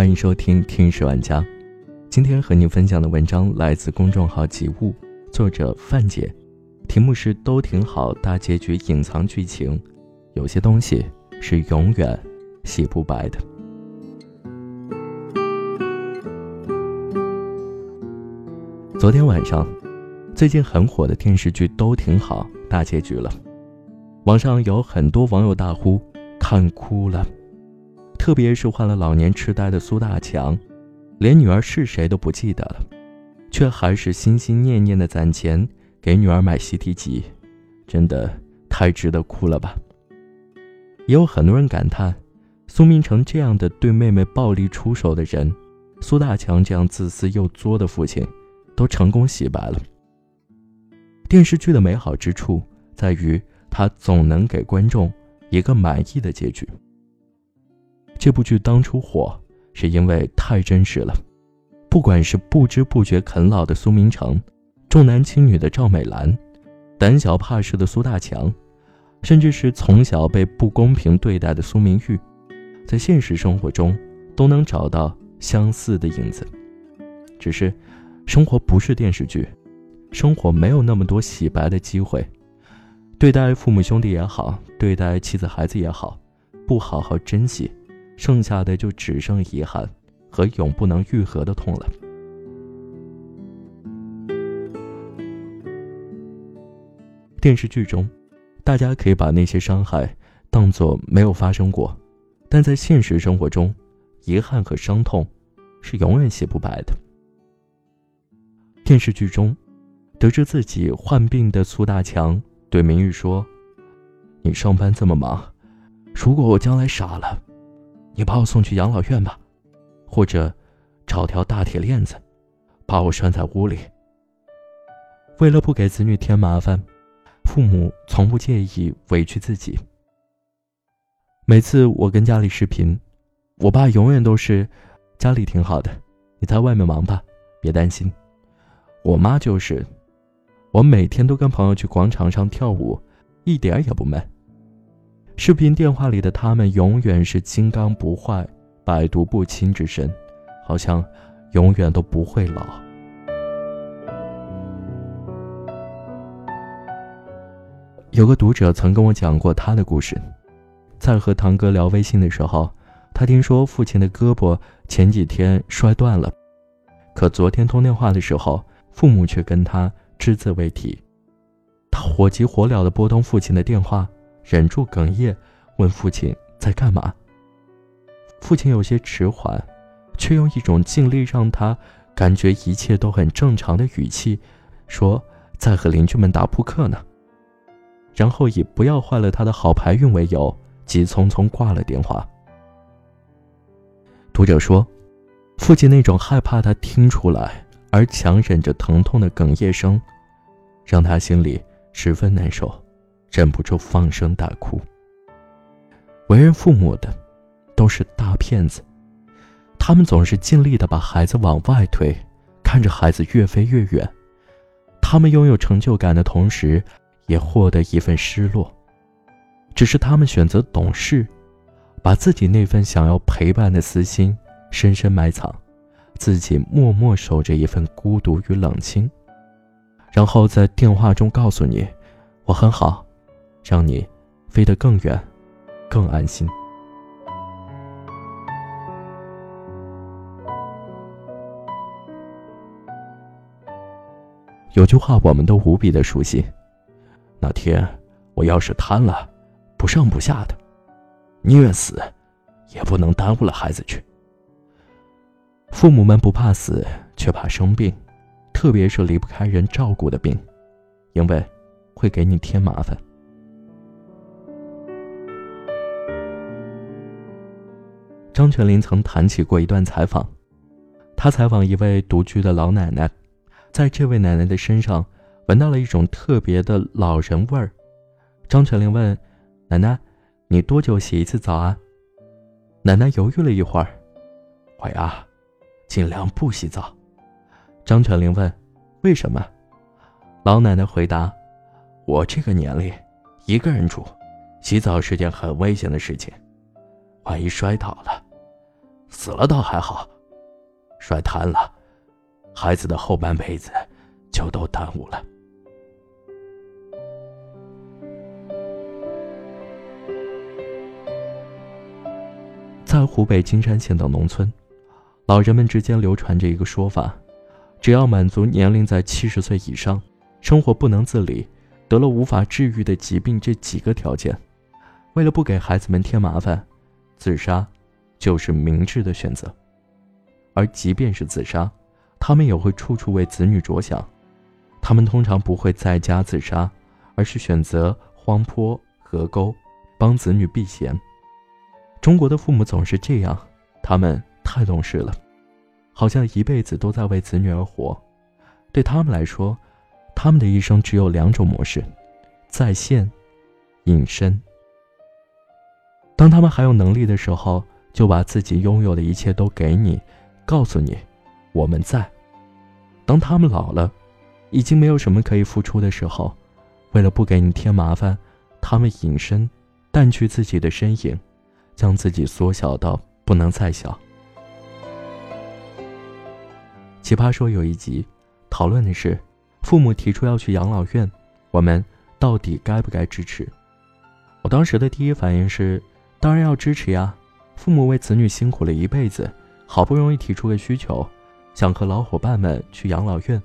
欢迎收听《听十万家》。今天和您分享的文章来自公众号“及物”，作者范姐，题目是“都挺好”，大结局隐藏剧情，有些东西是永远洗不白的。昨天晚上，最近很火的电视剧《都挺好》大结局了，网上有很多网友大呼看哭了。特别是患了老年痴呆的苏大强，连女儿是谁都不记得了，却还是心心念念的攒钱给女儿买习题集，真的太值得哭了吧！也有很多人感叹，苏明成这样的对妹妹暴力出手的人，苏大强这样自私又作的父亲，都成功洗白了。电视剧的美好之处在于，它总能给观众一个满意的结局。这部剧当初火，是因为太真实了。不管是不知不觉啃老的苏明成，重男轻女的赵美兰，胆小怕事的苏大强，甚至是从小被不公平对待的苏明玉，在现实生活中都能找到相似的影子。只是，生活不是电视剧，生活没有那么多洗白的机会。对待父母兄弟也好，对待妻子孩子也好，不好好珍惜。剩下的就只剩遗憾和永不能愈合的痛了。电视剧中，大家可以把那些伤害当作没有发生过，但在现实生活中，遗憾和伤痛是永远洗不白的。电视剧中，得知自己患病的苏大强对明玉说：“你上班这么忙，如果我将来傻了。”你把我送去养老院吧，或者找条大铁链子，把我拴在屋里。为了不给子女添麻烦，父母从不介意委屈自己。每次我跟家里视频，我爸永远都是：“家里挺好的，你在外面忙吧，别担心。”我妈就是：“我每天都跟朋友去广场上跳舞，一点也不闷。”视频电话里的他们永远是金刚不坏、百毒不侵之身，好像永远都不会老。有个读者曾跟我讲过他的故事，在和堂哥聊微信的时候，他听说父亲的胳膊前几天摔断了，可昨天通电话的时候，父母却跟他只字未提。他火急火燎地拨通父亲的电话。忍住哽咽，问父亲在干嘛。父亲有些迟缓，却用一种尽力让他感觉一切都很正常的语气，说在和邻居们打扑克呢。然后以不要坏了他的好牌运为由，急匆匆挂了电话。读者说，父亲那种害怕他听出来而强忍着疼痛的哽咽声，让他心里十分难受。忍不住放声大哭。为人父母的，都是大骗子，他们总是尽力的把孩子往外推，看着孩子越飞越远。他们拥有成就感的同时，也获得一份失落。只是他们选择懂事，把自己那份想要陪伴的私心深深埋藏，自己默默守着一份孤独与冷清，然后在电话中告诉你：“我很好。”让你飞得更远，更安心。有句话我们都无比的熟悉：那天我要是瘫了，不上不下的，宁愿死，也不能耽误了孩子去。父母们不怕死，却怕生病，特别是离不开人照顾的病，因为会给你添麻烦。张泉灵曾谈起过一段采访，他采访一位独居的老奶奶，在这位奶奶的身上闻到了一种特别的老人味儿。张泉灵问奶奶：“你多久洗一次澡啊？”奶奶犹豫了一会儿：“我呀，尽量不洗澡。”张泉灵问：“为什么？”老奶奶回答：“我这个年龄，一个人住，洗澡是件很危险的事情，万一摔倒了。”死了倒还好，摔瘫了，孩子的后半辈子就都耽误了。在湖北金山县等农村，老人们之间流传着一个说法：只要满足年龄在七十岁以上、生活不能自理、得了无法治愈的疾病这几个条件，为了不给孩子们添麻烦，自杀就是明智的选择。而即便是自杀，他们也会处处为子女着想，他们通常不会在家自杀，而是选择荒坡、河沟，帮子女避嫌。中国的父母总是这样，他们太懂事了，好像一辈子都在为子女而活。对他们来说，他们的一生只有两种模式：在线、隐身。当他们还有能力的时候，就把自己拥有的一切都给你，告诉你我们在；当他们老了，已经没有什么可以付出的时候，为了不给你添麻烦，他们隐身，淡去自己的身影。将自己缩小到不能再小。奇葩说有一集，讨论的是父母提出要去养老院，我们到底该不该支持？我当时的第一反应是，当然要支持呀！父母为子女辛苦了一辈子，好不容易提出个需求，想和老伙伴们去养老院，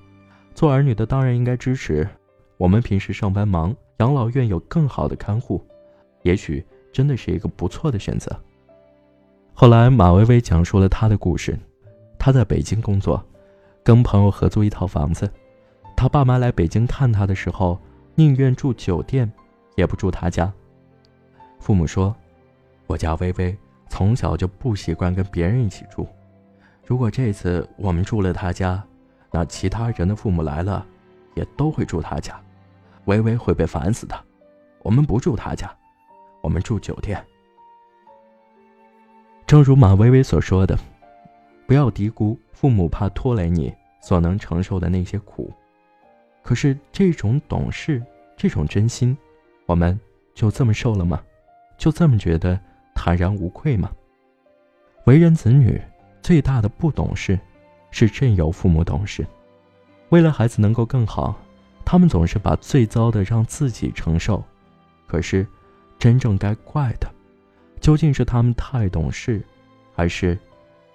做儿女的当然应该支持。我们平时上班忙，养老院有更好的看护，也许。真的是一个不错的选择。后来，马薇薇讲述了她的故事。她在北京工作，跟朋友合租一套房子。她爸妈来北京看她的时候，宁愿住酒店，也不住她家。父母说：“我家薇薇从小就不习惯跟别人一起住。如果这次我们住了他家，那其他人的父母来了，也都会住他家，薇薇会被烦死的。我们不住他家。”我们住酒店。正如马薇薇所说的，不要低估父母怕拖累你所能承受的那些苦。可是这种懂事，这种真心，我们就这么受了吗？就这么觉得坦然无愧吗？为人子女最大的不懂事，是任由父母懂事。为了孩子能够更好，他们总是把最糟的让自己承受。可是。真正该怪的，究竟是他们太懂事，还是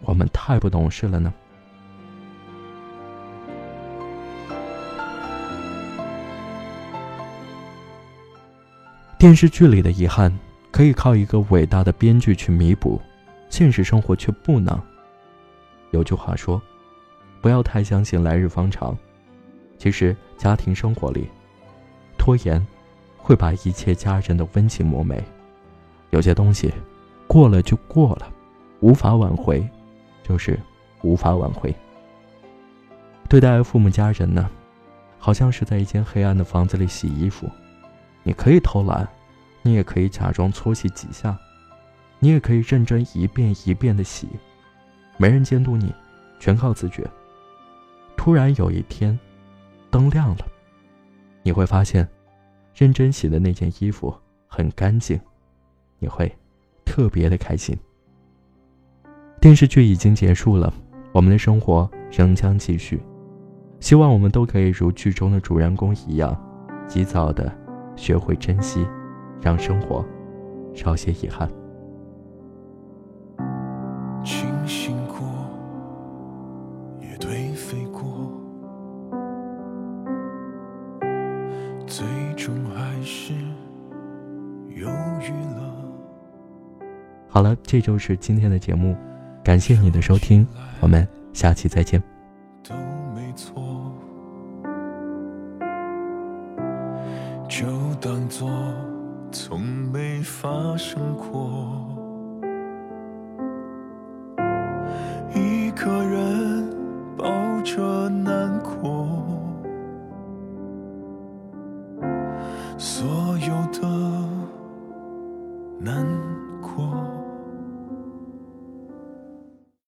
我们太不懂事了呢？电视剧里的遗憾可以靠一个伟大的编剧去弥补，现实生活却不能。有句话说：“不要太相信来日方长。”其实，家庭生活里，拖延。会把一切家人的温情磨没，有些东西过了就过了，无法挽回，就是无法挽回。对待父母家人呢，好像是在一间黑暗的房子里洗衣服，你可以偷懒，你也可以假装搓洗几下，你也可以认真一遍一遍的洗，没人监督你，全靠自觉。突然有一天，灯亮了，你会发现。认真洗的那件衣服很干净，你会特别的开心。电视剧已经结束了，我们的生活仍将继续。希望我们都可以如剧中的主人公一样，及早的学会珍惜，让生活少些遗憾。好了，这就是今天的节目，感谢你的收听，我们下期再见。都没错，就当作从没发生过。